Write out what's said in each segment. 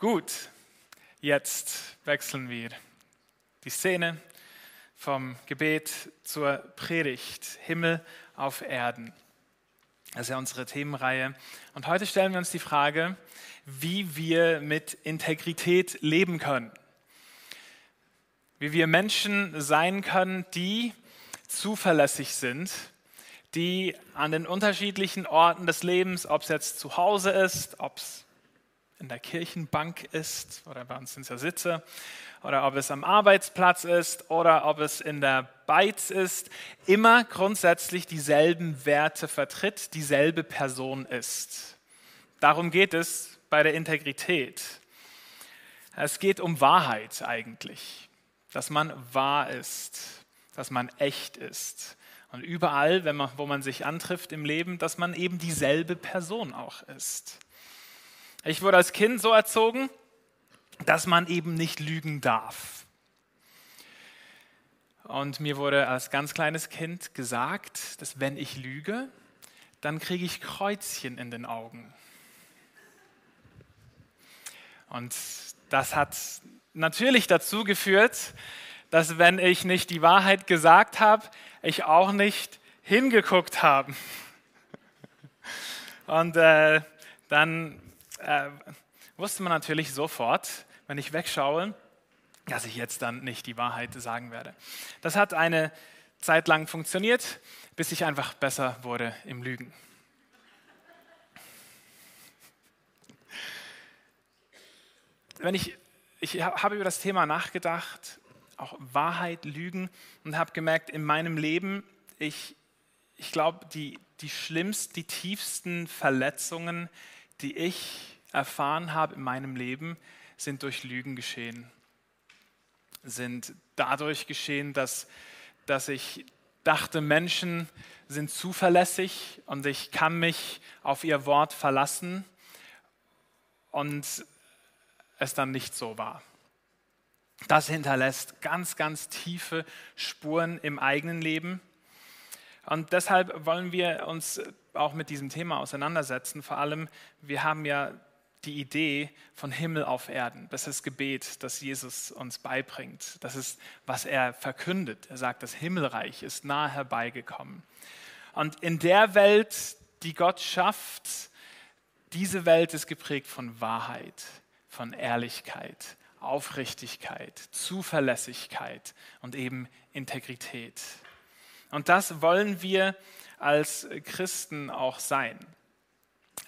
Gut, jetzt wechseln wir die Szene vom Gebet zur Predigt. Himmel auf Erden. Das ist ja unsere Themenreihe. Und heute stellen wir uns die Frage, wie wir mit Integrität leben können. Wie wir Menschen sein können, die zuverlässig sind, die an den unterschiedlichen Orten des Lebens, ob es jetzt zu Hause ist, ob es in der Kirchenbank ist oder bei uns sind es ja Sitze oder ob es am Arbeitsplatz ist oder ob es in der Beiz ist, immer grundsätzlich dieselben Werte vertritt, dieselbe Person ist. Darum geht es bei der Integrität. Es geht um Wahrheit eigentlich, dass man wahr ist, dass man echt ist. Und überall, man, wo man sich antrifft im Leben, dass man eben dieselbe Person auch ist. Ich wurde als Kind so erzogen, dass man eben nicht lügen darf. Und mir wurde als ganz kleines Kind gesagt, dass wenn ich lüge, dann kriege ich Kreuzchen in den Augen. Und das hat natürlich dazu geführt, dass wenn ich nicht die Wahrheit gesagt habe, ich auch nicht hingeguckt habe. Und äh, dann äh, wusste man natürlich sofort, wenn ich wegschaue, dass ich jetzt dann nicht die Wahrheit sagen werde. Das hat eine Zeit lang funktioniert, bis ich einfach besser wurde im Lügen. Wenn ich, ich habe über das Thema nachgedacht, auch Wahrheit, Lügen, und habe gemerkt, in meinem Leben, ich, ich glaube, die, die schlimmsten, die tiefsten Verletzungen, die ich erfahren habe in meinem Leben, sind durch Lügen geschehen. Sind dadurch geschehen, dass, dass ich dachte, Menschen sind zuverlässig und ich kann mich auf ihr Wort verlassen und es dann nicht so war. Das hinterlässt ganz, ganz tiefe Spuren im eigenen Leben. Und deshalb wollen wir uns auch mit diesem Thema auseinandersetzen. Vor allem, wir haben ja die Idee von Himmel auf Erden. Das ist Gebet, das Jesus uns beibringt. Das ist, was er verkündet. Er sagt, das Himmelreich ist nahe herbeigekommen. Und in der Welt, die Gott schafft, diese Welt ist geprägt von Wahrheit, von Ehrlichkeit, Aufrichtigkeit, Zuverlässigkeit und eben Integrität. Und das wollen wir als Christen auch sein.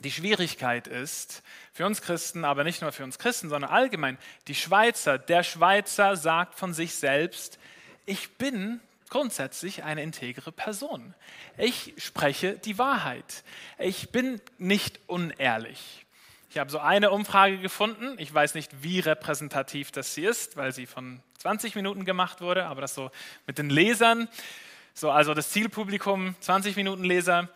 Die Schwierigkeit ist für uns Christen, aber nicht nur für uns Christen, sondern allgemein, die Schweizer, der Schweizer sagt von sich selbst, ich bin grundsätzlich eine integere Person. Ich spreche die Wahrheit. Ich bin nicht unehrlich. Ich habe so eine Umfrage gefunden. Ich weiß nicht, wie repräsentativ das sie ist, weil sie von 20 Minuten gemacht wurde, aber das so mit den Lesern. So, also das Zielpublikum, 20 Minuten Leser,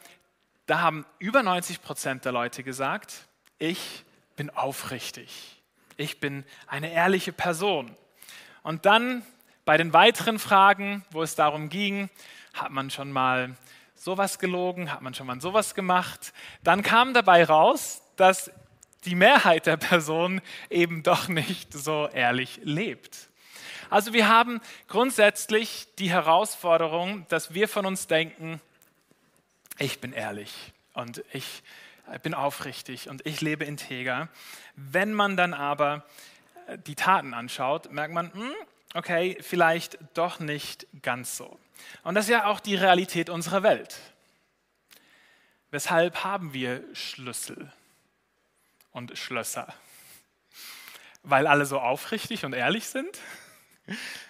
da haben über 90 Prozent der Leute gesagt, ich bin aufrichtig, ich bin eine ehrliche Person. Und dann bei den weiteren Fragen, wo es darum ging, hat man schon mal sowas gelogen, hat man schon mal sowas gemacht, dann kam dabei raus, dass die Mehrheit der Personen eben doch nicht so ehrlich lebt. Also wir haben grundsätzlich die Herausforderung, dass wir von uns denken, ich bin ehrlich und ich bin aufrichtig und ich lebe integer. Wenn man dann aber äh, die Taten anschaut, merkt man, hm, okay, vielleicht doch nicht ganz so. Und das ist ja auch die Realität unserer Welt. Weshalb haben wir Schlüssel und Schlösser? Weil alle so aufrichtig und ehrlich sind?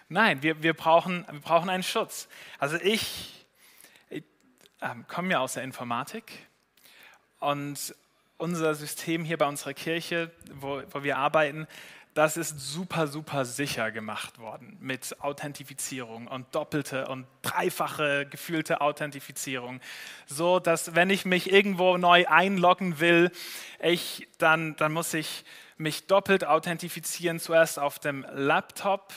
Nein, wir, wir, brauchen, wir brauchen einen Schutz. Also ich ähm, komme ja aus der Informatik und unser System hier bei unserer Kirche, wo, wo wir arbeiten, das ist super, super sicher gemacht worden mit Authentifizierung und doppelte und dreifache gefühlte Authentifizierung. So dass, wenn ich mich irgendwo neu einloggen will, ich, dann, dann muss ich mich doppelt authentifizieren, zuerst auf dem Laptop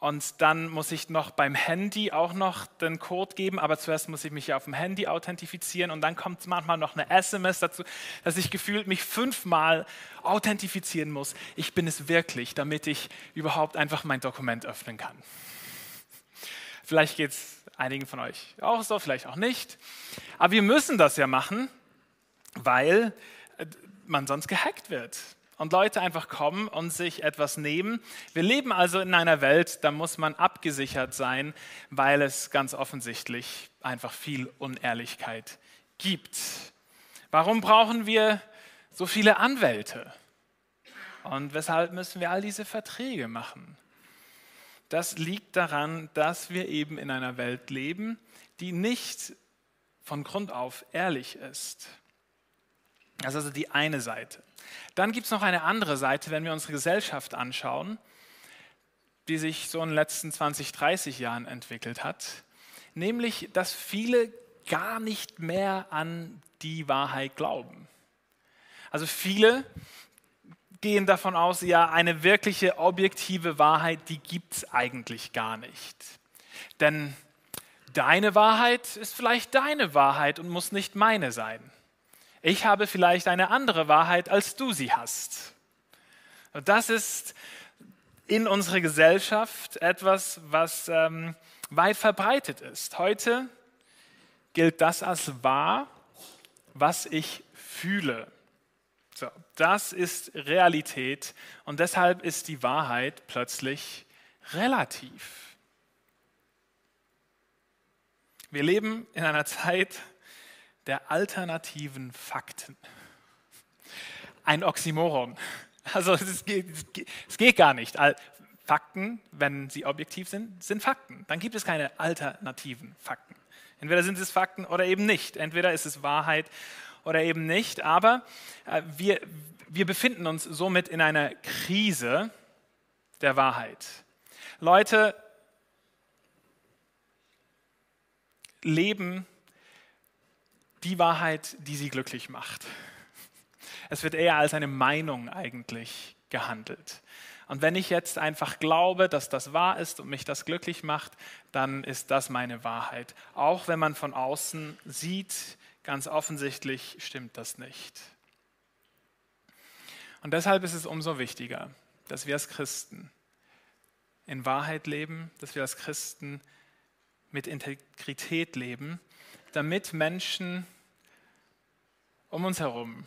und dann muss ich noch beim Handy auch noch den Code geben, aber zuerst muss ich mich ja auf dem Handy authentifizieren und dann kommt manchmal noch eine SMS dazu, dass ich gefühlt mich fünfmal authentifizieren muss. Ich bin es wirklich, damit ich überhaupt einfach mein Dokument öffnen kann. Vielleicht geht es einigen von euch auch so, vielleicht auch nicht. Aber wir müssen das ja machen, weil man sonst gehackt wird und Leute einfach kommen und sich etwas nehmen. Wir leben also in einer Welt, da muss man abgesichert sein, weil es ganz offensichtlich einfach viel Unehrlichkeit gibt. Warum brauchen wir so viele Anwälte? Und weshalb müssen wir all diese Verträge machen? Das liegt daran, dass wir eben in einer Welt leben, die nicht von Grund auf ehrlich ist. Das ist also die eine Seite. Dann gibt es noch eine andere Seite, wenn wir unsere Gesellschaft anschauen, die sich so in den letzten 20, 30 Jahren entwickelt hat, nämlich dass viele gar nicht mehr an die Wahrheit glauben. Also viele gehen davon aus, ja, eine wirkliche objektive Wahrheit, die gibt es eigentlich gar nicht. Denn deine Wahrheit ist vielleicht deine Wahrheit und muss nicht meine sein. Ich habe vielleicht eine andere Wahrheit, als du sie hast. Und das ist in unserer Gesellschaft etwas, was ähm, weit verbreitet ist. Heute gilt das als wahr, was ich fühle. So, das ist Realität und deshalb ist die Wahrheit plötzlich relativ. Wir leben in einer Zeit, der alternativen Fakten. Ein Oxymoron. Also es geht, es geht gar nicht. Fakten, wenn sie objektiv sind, sind Fakten. Dann gibt es keine alternativen Fakten. Entweder sind es Fakten oder eben nicht. Entweder ist es Wahrheit oder eben nicht. Aber äh, wir, wir befinden uns somit in einer Krise der Wahrheit. Leute leben die Wahrheit, die sie glücklich macht. Es wird eher als eine Meinung eigentlich gehandelt. Und wenn ich jetzt einfach glaube, dass das wahr ist und mich das glücklich macht, dann ist das meine Wahrheit. Auch wenn man von außen sieht, ganz offensichtlich stimmt das nicht. Und deshalb ist es umso wichtiger, dass wir als Christen in Wahrheit leben, dass wir als Christen mit Integrität leben damit Menschen um uns herum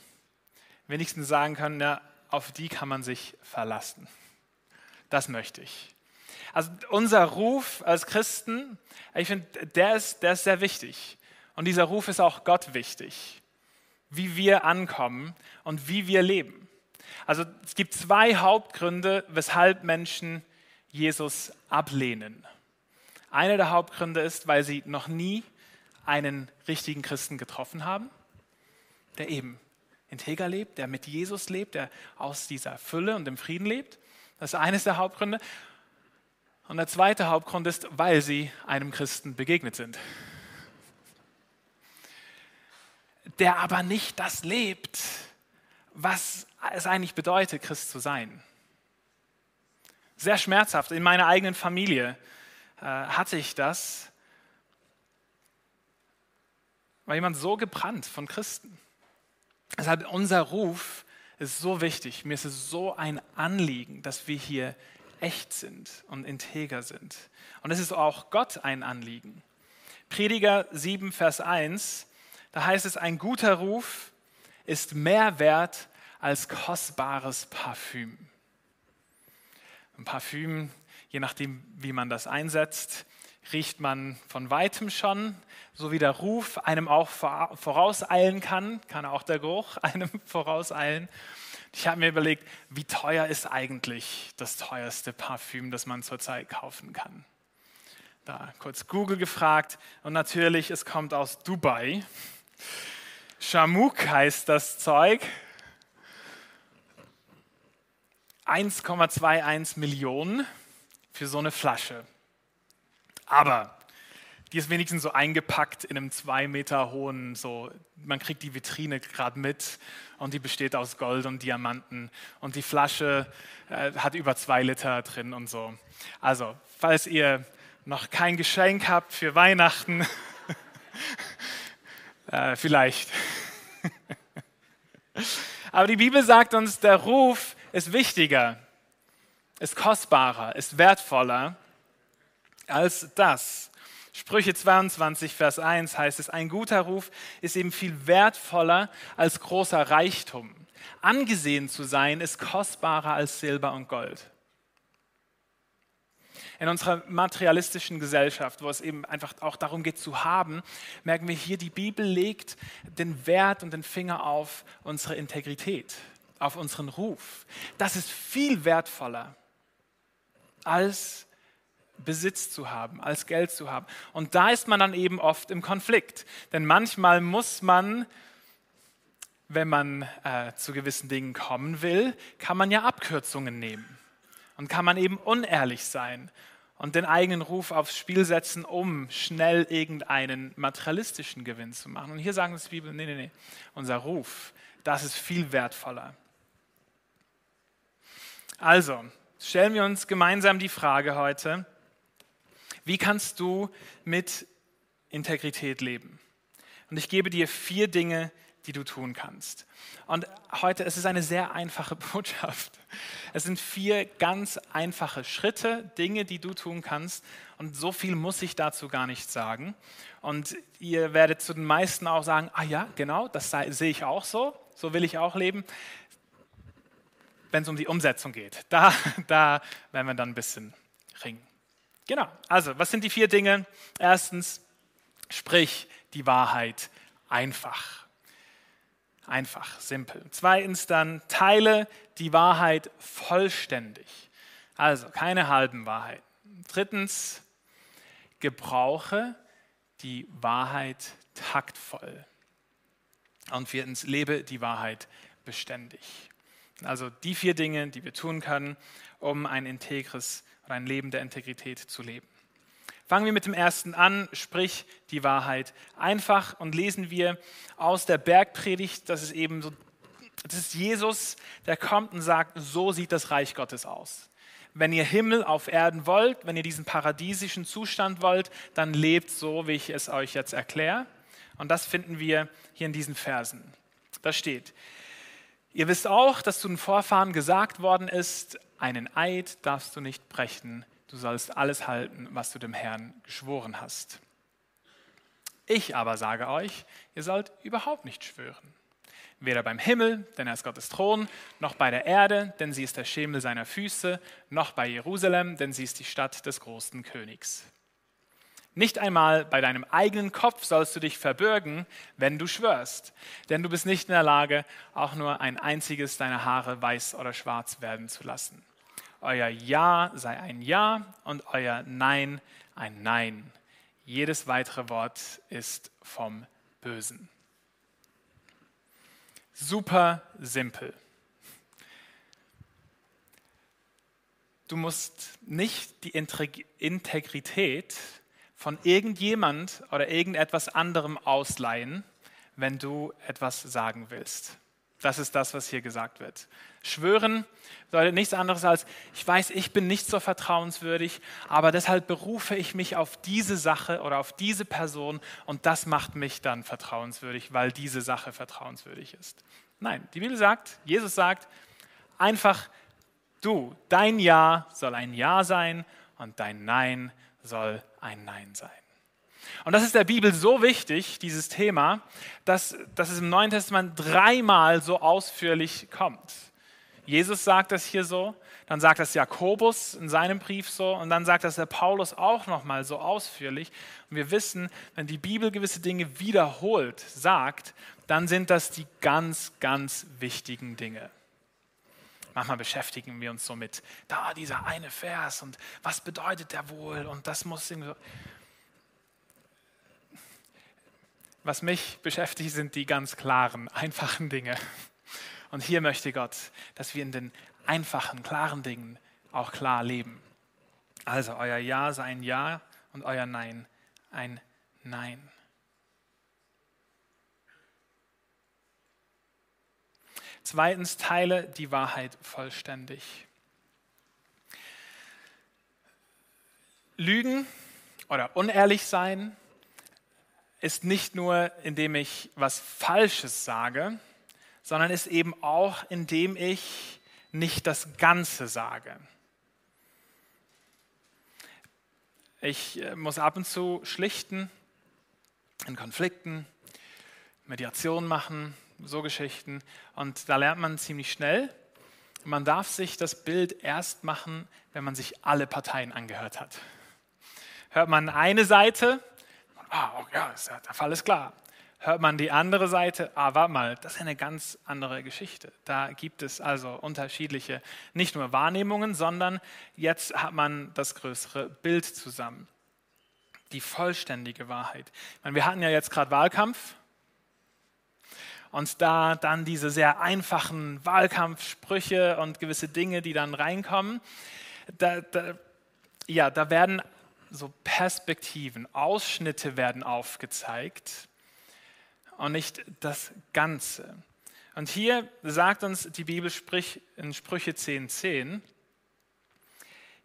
wenigstens sagen können, ja, auf die kann man sich verlassen. Das möchte ich. Also unser Ruf als Christen, ich finde, der ist, der ist sehr wichtig. Und dieser Ruf ist auch Gott wichtig, wie wir ankommen und wie wir leben. Also es gibt zwei Hauptgründe, weshalb Menschen Jesus ablehnen. Einer der Hauptgründe ist, weil sie noch nie einen richtigen Christen getroffen haben, der eben integer lebt, der mit Jesus lebt, der aus dieser Fülle und dem Frieden lebt. Das ist eines der Hauptgründe. Und der zweite Hauptgrund ist, weil sie einem Christen begegnet sind. Der aber nicht das lebt, was es eigentlich bedeutet, Christ zu sein. Sehr schmerzhaft. In meiner eigenen Familie äh, hatte ich das war jemand so gebrannt von Christen. Deshalb unser Ruf ist so wichtig. Mir ist es so ein Anliegen, dass wir hier echt sind und integer sind. Und es ist auch Gott ein Anliegen. Prediger 7, Vers 1, da heißt es, ein guter Ruf ist mehr wert als kostbares Parfüm. Ein Parfüm, je nachdem, wie man das einsetzt, riecht man von weitem schon, so wie der Ruf einem auch vorauseilen kann, kann auch der Geruch einem vorauseilen. Ich habe mir überlegt, wie teuer ist eigentlich das teuerste Parfüm, das man zurzeit kaufen kann. Da kurz Google gefragt und natürlich, es kommt aus Dubai. Shamuk heißt das Zeug. 1,21 Millionen für so eine Flasche. Aber die ist wenigstens so eingepackt in einem zwei Meter hohen, so, man kriegt die Vitrine gerade mit und die besteht aus Gold und Diamanten und die Flasche äh, hat über zwei Liter drin und so. Also, falls ihr noch kein Geschenk habt für Weihnachten, äh, vielleicht. Aber die Bibel sagt uns, der Ruf ist wichtiger, ist kostbarer, ist wertvoller als das. Sprüche 22, Vers 1 heißt es, ein guter Ruf ist eben viel wertvoller als großer Reichtum. Angesehen zu sein ist kostbarer als Silber und Gold. In unserer materialistischen Gesellschaft, wo es eben einfach auch darum geht zu haben, merken wir hier, die Bibel legt den Wert und den Finger auf unsere Integrität, auf unseren Ruf. Das ist viel wertvoller als Besitz zu haben, als Geld zu haben. Und da ist man dann eben oft im Konflikt. Denn manchmal muss man, wenn man äh, zu gewissen Dingen kommen will, kann man ja Abkürzungen nehmen. Und kann man eben unehrlich sein und den eigenen Ruf aufs Spiel setzen, um schnell irgendeinen materialistischen Gewinn zu machen. Und hier sagen die Bibel, nee, nee, nee, unser Ruf, das ist viel wertvoller. Also, stellen wir uns gemeinsam die Frage heute, wie kannst du mit Integrität leben? Und ich gebe dir vier Dinge, die du tun kannst. Und heute es ist eine sehr einfache Botschaft. Es sind vier ganz einfache Schritte, Dinge, die du tun kannst. Und so viel muss ich dazu gar nicht sagen. Und ihr werdet zu den meisten auch sagen, ah ja, genau, das sehe ich auch so, so will ich auch leben. Wenn es um die Umsetzung geht, da, da werden wir dann ein bisschen ringen. Genau, also was sind die vier Dinge? Erstens, sprich die Wahrheit einfach. Einfach, simpel. Zweitens dann, teile die Wahrheit vollständig. Also keine halben Wahrheiten. Drittens, gebrauche die Wahrheit taktvoll. Und viertens, lebe die Wahrheit beständig. Also die vier Dinge, die wir tun können, um ein integres ein Leben der Integrität zu leben. Fangen wir mit dem ersten an, sprich die Wahrheit. Einfach und lesen wir aus der Bergpredigt, das ist eben so, das ist Jesus, der kommt und sagt, so sieht das Reich Gottes aus. Wenn ihr Himmel auf Erden wollt, wenn ihr diesen paradiesischen Zustand wollt, dann lebt so, wie ich es euch jetzt erkläre. Und das finden wir hier in diesen Versen. Da steht, ihr wisst auch, dass zu den Vorfahren gesagt worden ist, einen Eid darfst du nicht brechen, du sollst alles halten, was du dem Herrn geschworen hast. Ich aber sage euch, ihr sollt überhaupt nicht schwören. Weder beim Himmel, denn er ist Gottes Thron, noch bei der Erde, denn sie ist der Schemel seiner Füße, noch bei Jerusalem, denn sie ist die Stadt des großen Königs. Nicht einmal bei deinem eigenen Kopf sollst du dich verbürgen, wenn du schwörst, denn du bist nicht in der Lage, auch nur ein einziges deiner Haare weiß oder schwarz werden zu lassen. Euer Ja sei ein Ja und euer Nein ein Nein. Jedes weitere Wort ist vom Bösen. Super simpel. Du musst nicht die Integrität von irgendjemand oder irgendetwas anderem ausleihen, wenn du etwas sagen willst. Das ist das, was hier gesagt wird. Schwören bedeutet nichts anderes als, ich weiß, ich bin nicht so vertrauenswürdig, aber deshalb berufe ich mich auf diese Sache oder auf diese Person und das macht mich dann vertrauenswürdig, weil diese Sache vertrauenswürdig ist. Nein, die Bibel sagt, Jesus sagt, einfach du, dein Ja soll ein Ja sein und dein Nein soll ein Nein sein. Und das ist der Bibel so wichtig, dieses Thema, dass, dass es im Neuen Testament dreimal so ausführlich kommt. Jesus sagt das hier so, dann sagt das Jakobus in seinem Brief so und dann sagt das der Paulus auch nochmal so ausführlich. Und wir wissen, wenn die Bibel gewisse Dinge wiederholt sagt, dann sind das die ganz, ganz wichtigen Dinge. Manchmal beschäftigen wir uns so mit, da dieser eine Vers und was bedeutet der wohl und das muss irgendwie. Was mich beschäftigt, sind die ganz klaren, einfachen Dinge. Und hier möchte Gott, dass wir in den einfachen, klaren Dingen auch klar leben. Also euer Ja sei ein Ja und euer Nein ein Nein. Zweitens, teile die Wahrheit vollständig. Lügen oder unehrlich sein ist nicht nur, indem ich was Falsches sage, sondern ist eben auch, indem ich nicht das Ganze sage. Ich äh, muss ab und zu schlichten in Konflikten, Mediation machen, so Geschichten. Und da lernt man ziemlich schnell, man darf sich das Bild erst machen, wenn man sich alle Parteien angehört hat. Hört man eine Seite, ah, oh, ja, der Fall ist klar. Hört man die andere Seite, ah, warte mal, das ist eine ganz andere Geschichte. Da gibt es also unterschiedliche, nicht nur Wahrnehmungen, sondern jetzt hat man das größere Bild zusammen. Die vollständige Wahrheit. Meine, wir hatten ja jetzt gerade Wahlkampf und da dann diese sehr einfachen Wahlkampfsprüche und gewisse Dinge, die dann reinkommen, da, da, ja, da werden so Perspektiven, Ausschnitte werden aufgezeigt und nicht das Ganze. Und hier sagt uns die Bibel in Sprüche 10.10, 10,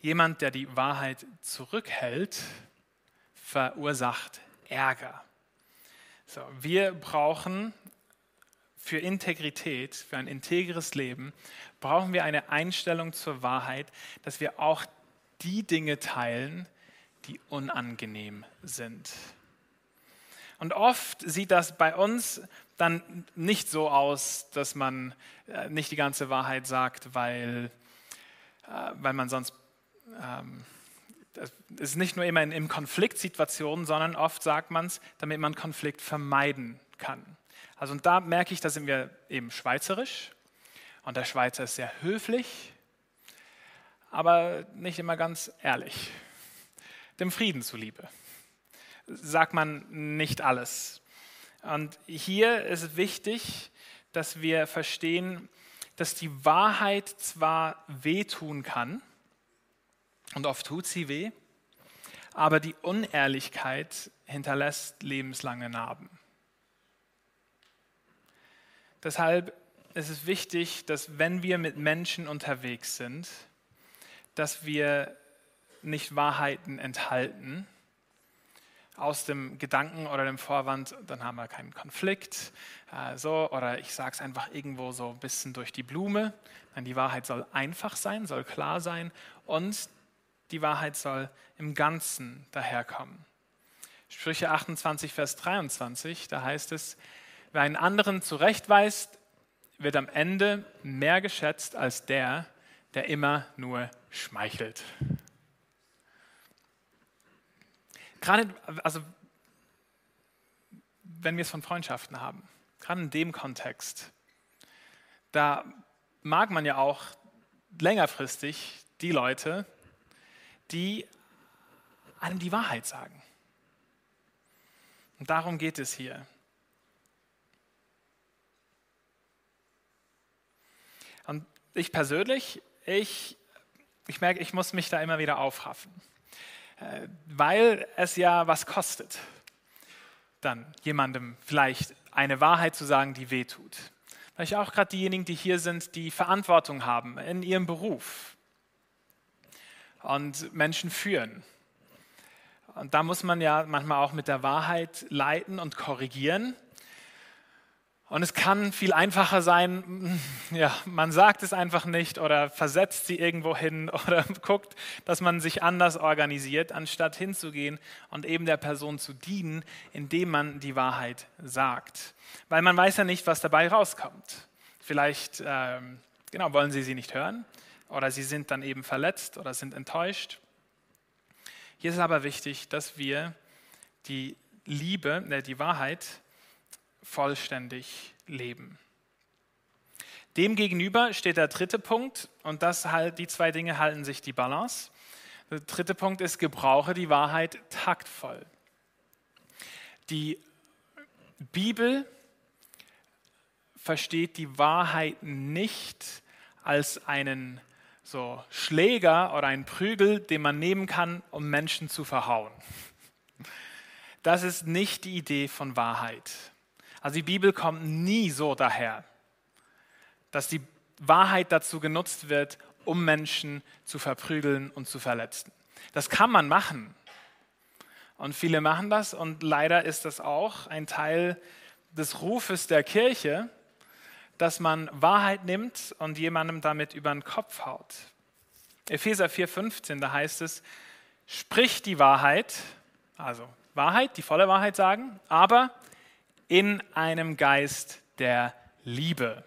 jemand, der die Wahrheit zurückhält, verursacht Ärger. So, wir brauchen für Integrität, für ein integres Leben, brauchen wir eine Einstellung zur Wahrheit, dass wir auch die Dinge teilen, die unangenehm sind. Und oft sieht das bei uns dann nicht so aus, dass man äh, nicht die ganze Wahrheit sagt, weil, äh, weil man sonst, ähm, es ist nicht nur immer in, in Konfliktsituationen, sondern oft sagt man es, damit man Konflikt vermeiden kann. Also und da merke ich, da sind wir eben schweizerisch und der Schweizer ist sehr höflich, aber nicht immer ganz ehrlich. Dem Frieden zuliebe sagt man nicht alles. Und hier ist wichtig, dass wir verstehen, dass die Wahrheit zwar wehtun kann, und oft tut sie weh, aber die Unehrlichkeit hinterlässt lebenslange Narben. Deshalb ist es wichtig, dass wenn wir mit Menschen unterwegs sind, dass wir nicht Wahrheiten enthalten aus dem Gedanken oder dem Vorwand, dann haben wir keinen Konflikt. Äh, so, oder ich sage es einfach irgendwo so ein bisschen durch die Blume. Nein, die Wahrheit soll einfach sein, soll klar sein und die Wahrheit soll im Ganzen daherkommen. Sprüche 28, Vers 23, da heißt es, Wer einen anderen zurechtweist, wird am Ende mehr geschätzt als der, der immer nur schmeichelt. Gerade, also, wenn wir es von Freundschaften haben, gerade in dem Kontext, da mag man ja auch längerfristig die Leute, die einem die Wahrheit sagen. Und darum geht es hier. Und ich persönlich, ich, ich merke, ich muss mich da immer wieder aufraffen, äh, weil es ja was kostet, dann jemandem vielleicht eine Wahrheit zu sagen, die wehtut. Vielleicht auch gerade diejenigen, die hier sind, die Verantwortung haben in ihrem Beruf und Menschen führen. Und da muss man ja manchmal auch mit der Wahrheit leiten und korrigieren. Und es kann viel einfacher sein, ja, man sagt es einfach nicht oder versetzt sie irgendwo hin oder guckt, dass man sich anders organisiert, anstatt hinzugehen und eben der Person zu dienen, indem man die Wahrheit sagt. Weil man weiß ja nicht, was dabei rauskommt. Vielleicht, ähm, genau, wollen sie sie nicht hören oder sie sind dann eben verletzt oder sind enttäuscht. Hier ist es aber wichtig, dass wir die Liebe, äh, die Wahrheit, vollständig leben. Demgegenüber steht der dritte Punkt und das halt, die zwei Dinge halten sich die Balance. Der dritte Punkt ist, gebrauche die Wahrheit taktvoll. Die Bibel versteht die Wahrheit nicht als einen so Schläger oder einen Prügel, den man nehmen kann, um Menschen zu verhauen. das ist nicht die Idee von Wahrheit. Also die Bibel kommt nie so daher, dass die Wahrheit dazu genutzt wird, um Menschen zu verprügeln und zu verletzen. Das kann man machen. Und viele machen das und leider ist das auch ein Teil des Rufes der Kirche, dass man Wahrheit nimmt und jemandem damit über den Kopf haut. Epheser 4,15, da heißt es, sprich die Wahrheit, also Wahrheit, die volle Wahrheit sagen, aber in einem Geist der Liebe.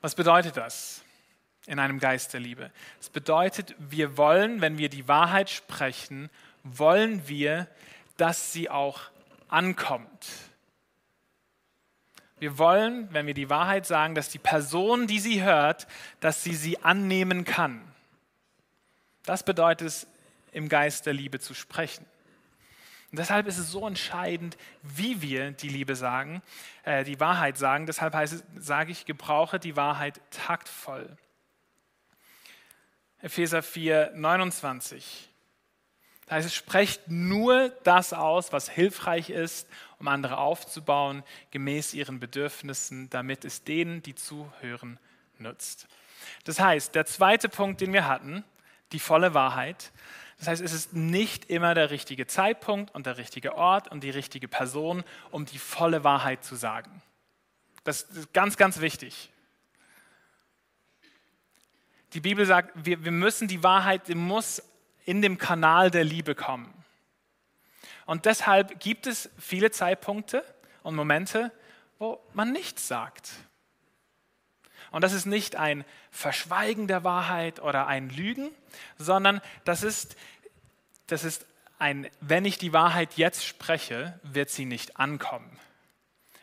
Was bedeutet das? In einem Geist der Liebe. Das bedeutet, wir wollen, wenn wir die Wahrheit sprechen, wollen wir, dass sie auch ankommt. Wir wollen, wenn wir die Wahrheit sagen, dass die Person, die sie hört, dass sie sie annehmen kann. Das bedeutet es, im Geist der Liebe zu sprechen. Und deshalb ist es so entscheidend, wie wir die Liebe sagen, äh, die Wahrheit sagen. Deshalb heißt sage ich, gebrauche die Wahrheit taktvoll. Epheser 4, 29. Da heißt es, sprecht nur das aus, was hilfreich ist, um andere aufzubauen, gemäß ihren Bedürfnissen, damit es denen, die zuhören, nützt. Das heißt, der zweite Punkt, den wir hatten, die volle Wahrheit. Das heißt, es ist nicht immer der richtige Zeitpunkt und der richtige Ort und die richtige Person, um die volle Wahrheit zu sagen. Das ist ganz, ganz wichtig. Die Bibel sagt, wir, wir müssen die Wahrheit, die muss in dem Kanal der Liebe kommen. Und deshalb gibt es viele Zeitpunkte und Momente, wo man nichts sagt. Und das ist nicht ein Verschweigen der Wahrheit oder ein Lügen, sondern das ist, das ist ein, wenn ich die Wahrheit jetzt spreche, wird sie nicht ankommen.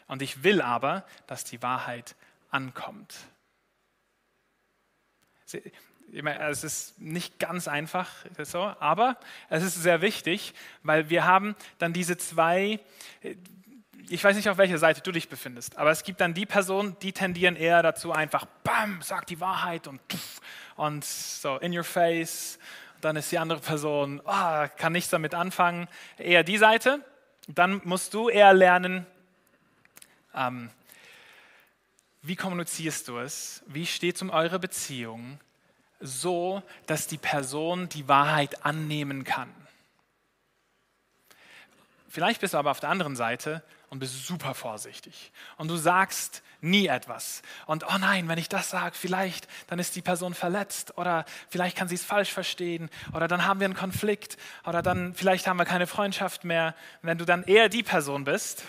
Und ich will aber, dass die Wahrheit ankommt. Es ist nicht ganz einfach, so, aber es ist sehr wichtig, weil wir haben dann diese zwei, ich weiß nicht, auf welcher Seite du dich befindest, aber es gibt dann die Personen, die tendieren eher dazu, einfach, bam, sag die Wahrheit und, und so, in your face. Dann ist die andere Person, oh, kann nichts damit anfangen. Eher die Seite. Dann musst du eher lernen, ähm, wie kommunizierst du es? Wie steht es um eure Beziehung? So, dass die Person die Wahrheit annehmen kann. Vielleicht bist du aber auf der anderen Seite und bist super vorsichtig. Und du sagst nie etwas. Und oh nein, wenn ich das sage, vielleicht, dann ist die Person verletzt oder vielleicht kann sie es falsch verstehen oder dann haben wir einen Konflikt oder dann vielleicht haben wir keine Freundschaft mehr. Wenn du dann eher die Person bist,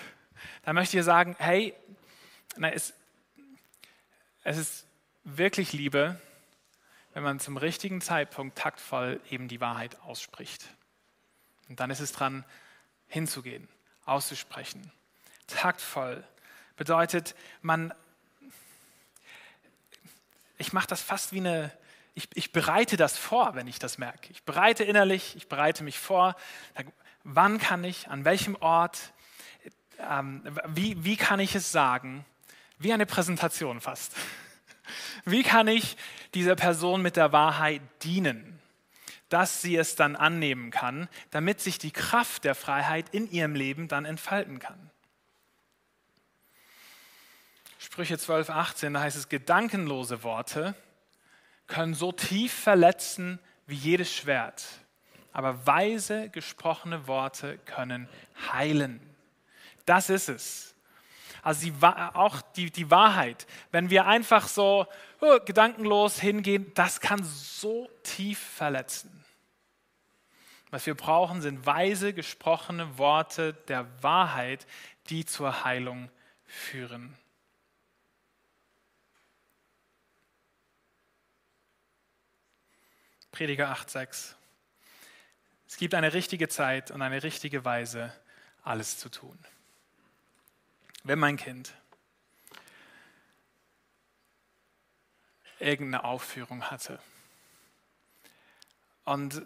dann möchte ich dir sagen, hey, na, es, es ist wirklich Liebe, wenn man zum richtigen Zeitpunkt taktvoll eben die Wahrheit ausspricht. Und dann ist es dran, hinzugehen, auszusprechen taktvoll bedeutet, man, ich mache das fast wie eine, ich, ich, bereite das vor, wenn ich das merke. Ich bereite innerlich, ich bereite mich vor, wann kann ich, an welchem Ort, ähm, wie, wie kann ich es sagen, wie eine Präsentation fast. Wie kann ich dieser Person mit der Wahrheit dienen, dass sie es dann annehmen kann, damit sich die Kraft der Freiheit in ihrem Leben dann entfalten kann. Sprüche 12, 18, da heißt es, gedankenlose Worte können so tief verletzen wie jedes Schwert, aber weise gesprochene Worte können heilen. Das ist es. Also die, auch die, die Wahrheit, wenn wir einfach so oh, gedankenlos hingehen, das kann so tief verletzen. Was wir brauchen, sind weise gesprochene Worte der Wahrheit, die zur Heilung führen. Prediger 8,6. Es gibt eine richtige Zeit und eine richtige Weise, alles zu tun. Wenn mein Kind irgendeine Aufführung hatte und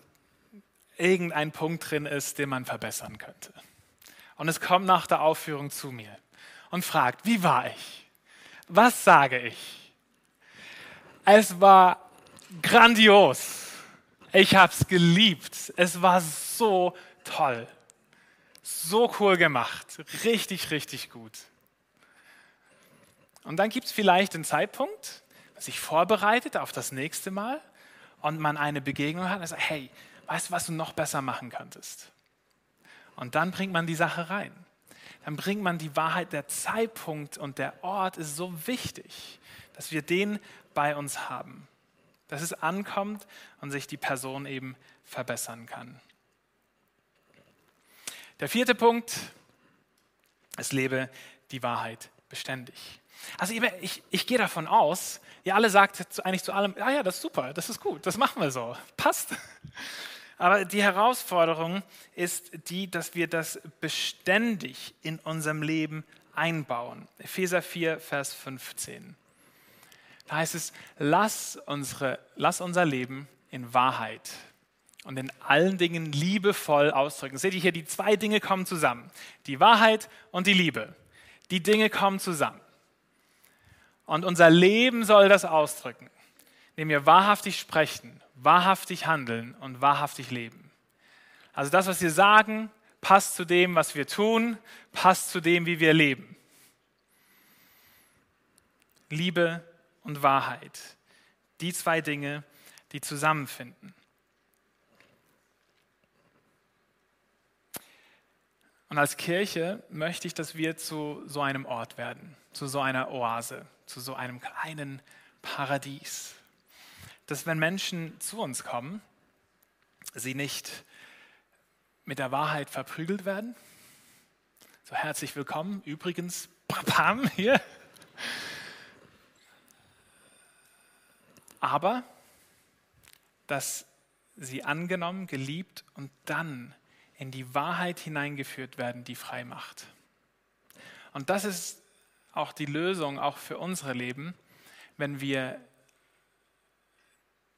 irgendein Punkt drin ist, den man verbessern könnte. Und es kommt nach der Aufführung zu mir und fragt, wie war ich? Was sage ich? Es war grandios. Ich habe es geliebt. Es war so toll. So cool gemacht. Richtig, richtig gut. Und dann gibt es vielleicht einen Zeitpunkt, man sich vorbereitet auf das nächste Mal und man eine Begegnung hat und sagt, hey, weißt du, was du noch besser machen könntest? Und dann bringt man die Sache rein. Dann bringt man die Wahrheit, der Zeitpunkt und der Ort ist so wichtig, dass wir den bei uns haben. Dass es ankommt und sich die Person eben verbessern kann. Der vierte Punkt, es lebe die Wahrheit beständig. Also ich, ich gehe davon aus, ihr alle sagt eigentlich zu allem, ah ja, das ist super, das ist gut, das machen wir so, passt. Aber die Herausforderung ist die, dass wir das beständig in unserem Leben einbauen. Epheser 4, Vers 15. Da heißt es, lass, unsere, lass unser Leben in Wahrheit und in allen Dingen liebevoll ausdrücken. Seht ihr hier, die zwei Dinge kommen zusammen. Die Wahrheit und die Liebe. Die Dinge kommen zusammen. Und unser Leben soll das ausdrücken, indem wir wahrhaftig sprechen, wahrhaftig handeln und wahrhaftig leben. Also das, was wir sagen, passt zu dem, was wir tun, passt zu dem, wie wir leben. Liebe und Wahrheit. Die zwei Dinge, die zusammenfinden. Und als Kirche möchte ich, dass wir zu so einem Ort werden, zu so einer Oase, zu so einem kleinen Paradies. Dass wenn Menschen zu uns kommen, sie nicht mit der Wahrheit verprügelt werden. So herzlich willkommen. Übrigens, Pam hier. Aber dass sie angenommen, geliebt und dann in die Wahrheit hineingeführt werden, die frei macht. Und das ist auch die Lösung, auch für unsere Leben, wenn wir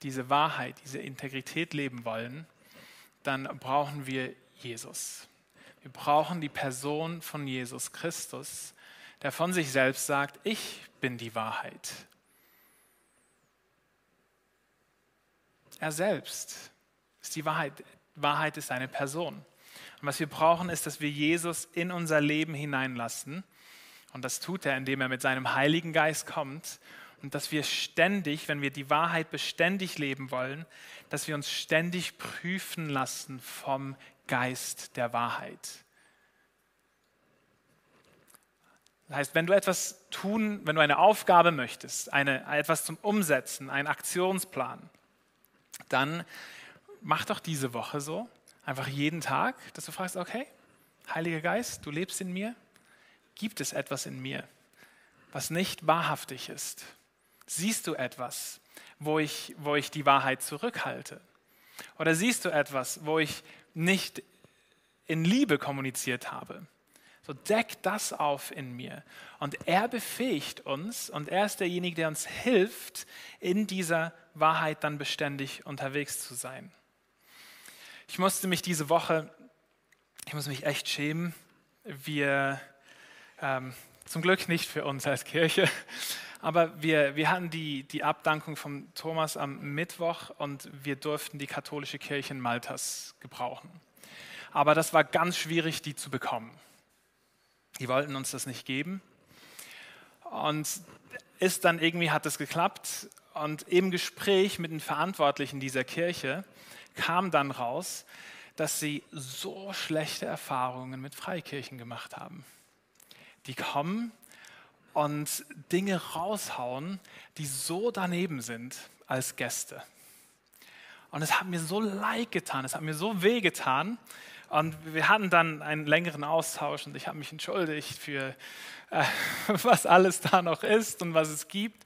diese Wahrheit, diese Integrität leben wollen, dann brauchen wir Jesus. Wir brauchen die Person von Jesus Christus, der von sich selbst sagt, ich bin die Wahrheit. Er selbst ist die Wahrheit. Wahrheit ist eine Person. Und was wir brauchen, ist, dass wir Jesus in unser Leben hineinlassen. Und das tut er, indem er mit seinem Heiligen Geist kommt. Und dass wir ständig, wenn wir die Wahrheit beständig leben wollen, dass wir uns ständig prüfen lassen vom Geist der Wahrheit. Das heißt, wenn du etwas tun, wenn du eine Aufgabe möchtest, eine, etwas zum Umsetzen, einen Aktionsplan, dann mach doch diese Woche so, einfach jeden Tag, dass du fragst, okay, Heiliger Geist, du lebst in mir, gibt es etwas in mir, was nicht wahrhaftig ist? Siehst du etwas, wo ich, wo ich die Wahrheit zurückhalte? Oder siehst du etwas, wo ich nicht in Liebe kommuniziert habe? So deck das auf in mir. Und er befähigt uns und er ist derjenige, der uns hilft, in dieser Wahrheit dann beständig unterwegs zu sein. Ich musste mich diese Woche, ich muss mich echt schämen. Wir, ähm, zum Glück nicht für uns als Kirche, aber wir, wir hatten die, die Abdankung von Thomas am Mittwoch und wir durften die katholische Kirche in Maltas gebrauchen. Aber das war ganz schwierig, die zu bekommen. Die wollten uns das nicht geben. Und ist dann irgendwie hat es geklappt. Und im Gespräch mit den Verantwortlichen dieser Kirche kam dann raus, dass sie so schlechte Erfahrungen mit Freikirchen gemacht haben. Die kommen und Dinge raushauen, die so daneben sind als Gäste. Und es hat mir so leid getan, es hat mir so weh getan. Und wir hatten dann einen längeren Austausch und ich habe mich entschuldigt für, äh, was alles da noch ist und was es gibt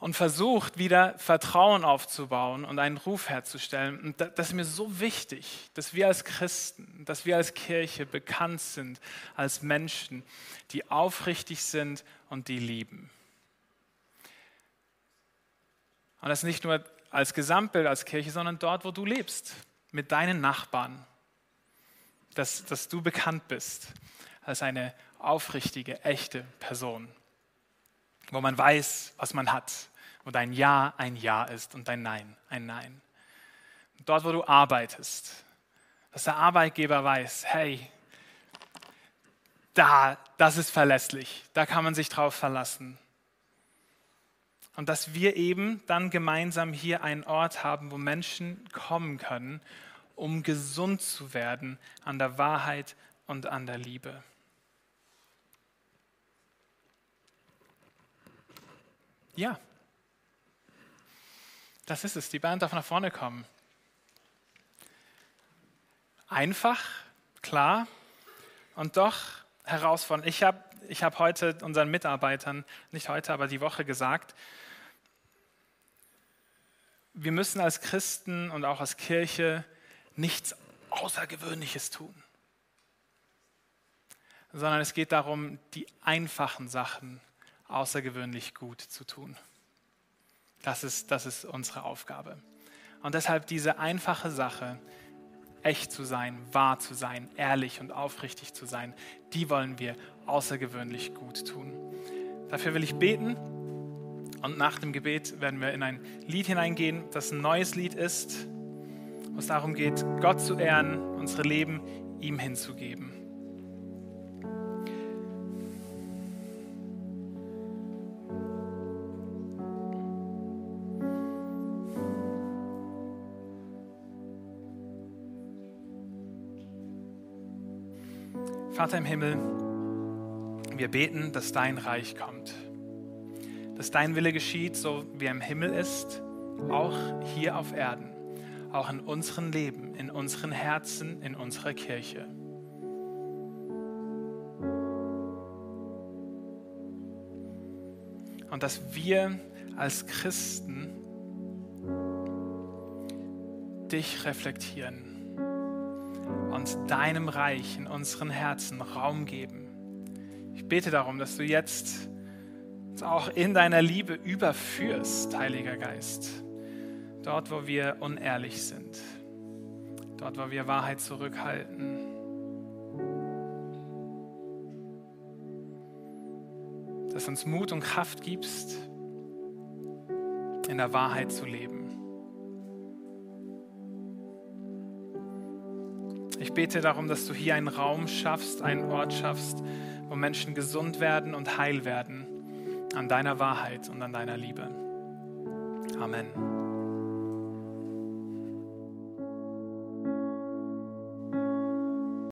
und versucht, wieder Vertrauen aufzubauen und einen Ruf herzustellen. Und das ist mir so wichtig, dass wir als Christen, dass wir als Kirche bekannt sind als Menschen, die aufrichtig sind und die lieben. Und das nicht nur als Gesamtbild, als Kirche, sondern dort, wo du lebst, mit deinen Nachbarn, dass, dass du bekannt bist als eine aufrichtige, echte Person, wo man weiß, was man hat, wo dein Ja ein Ja ist und dein Nein ein Nein. Dort, wo du arbeitest, Dass der Arbeitgeber weiß, hey, da, das ist verlässlich, da kann man sich drauf verlassen. Und dass wir eben dann gemeinsam hier einen Ort haben, wo Menschen kommen können, um gesund zu werden an der Wahrheit und an der Liebe. Ja, das ist es. Die Band darf nach vorne kommen. Einfach, klar und doch herausfordernd. Ich habe ich hab heute unseren Mitarbeitern, nicht heute, aber die Woche gesagt, wir müssen als Christen und auch als Kirche nichts Außergewöhnliches tun, sondern es geht darum, die einfachen Sachen außergewöhnlich gut zu tun. Das ist, das ist unsere Aufgabe. Und deshalb diese einfache Sache, echt zu sein, wahr zu sein, ehrlich und aufrichtig zu sein, die wollen wir außergewöhnlich gut tun. Dafür will ich beten und nach dem Gebet werden wir in ein Lied hineingehen, das ein neues Lied ist, wo es darum geht, Gott zu ehren, unsere Leben ihm hinzugeben. Vater im Himmel, wir beten, dass dein Reich kommt, dass dein Wille geschieht, so wie er im Himmel ist, auch hier auf Erden, auch in unserem Leben, in unseren Herzen, in unserer Kirche. Und dass wir als Christen dich reflektieren und deinem Reich in unseren Herzen Raum geben. Ich bete darum, dass du jetzt uns auch in deiner Liebe überführst, Heiliger Geist. Dort, wo wir unehrlich sind, dort, wo wir Wahrheit zurückhalten. Dass uns Mut und Kraft gibst, in der Wahrheit zu leben. Ich bete darum, dass du hier einen Raum schaffst, einen Ort schaffst, wo Menschen gesund werden und heil werden an deiner Wahrheit und an deiner Liebe. Amen.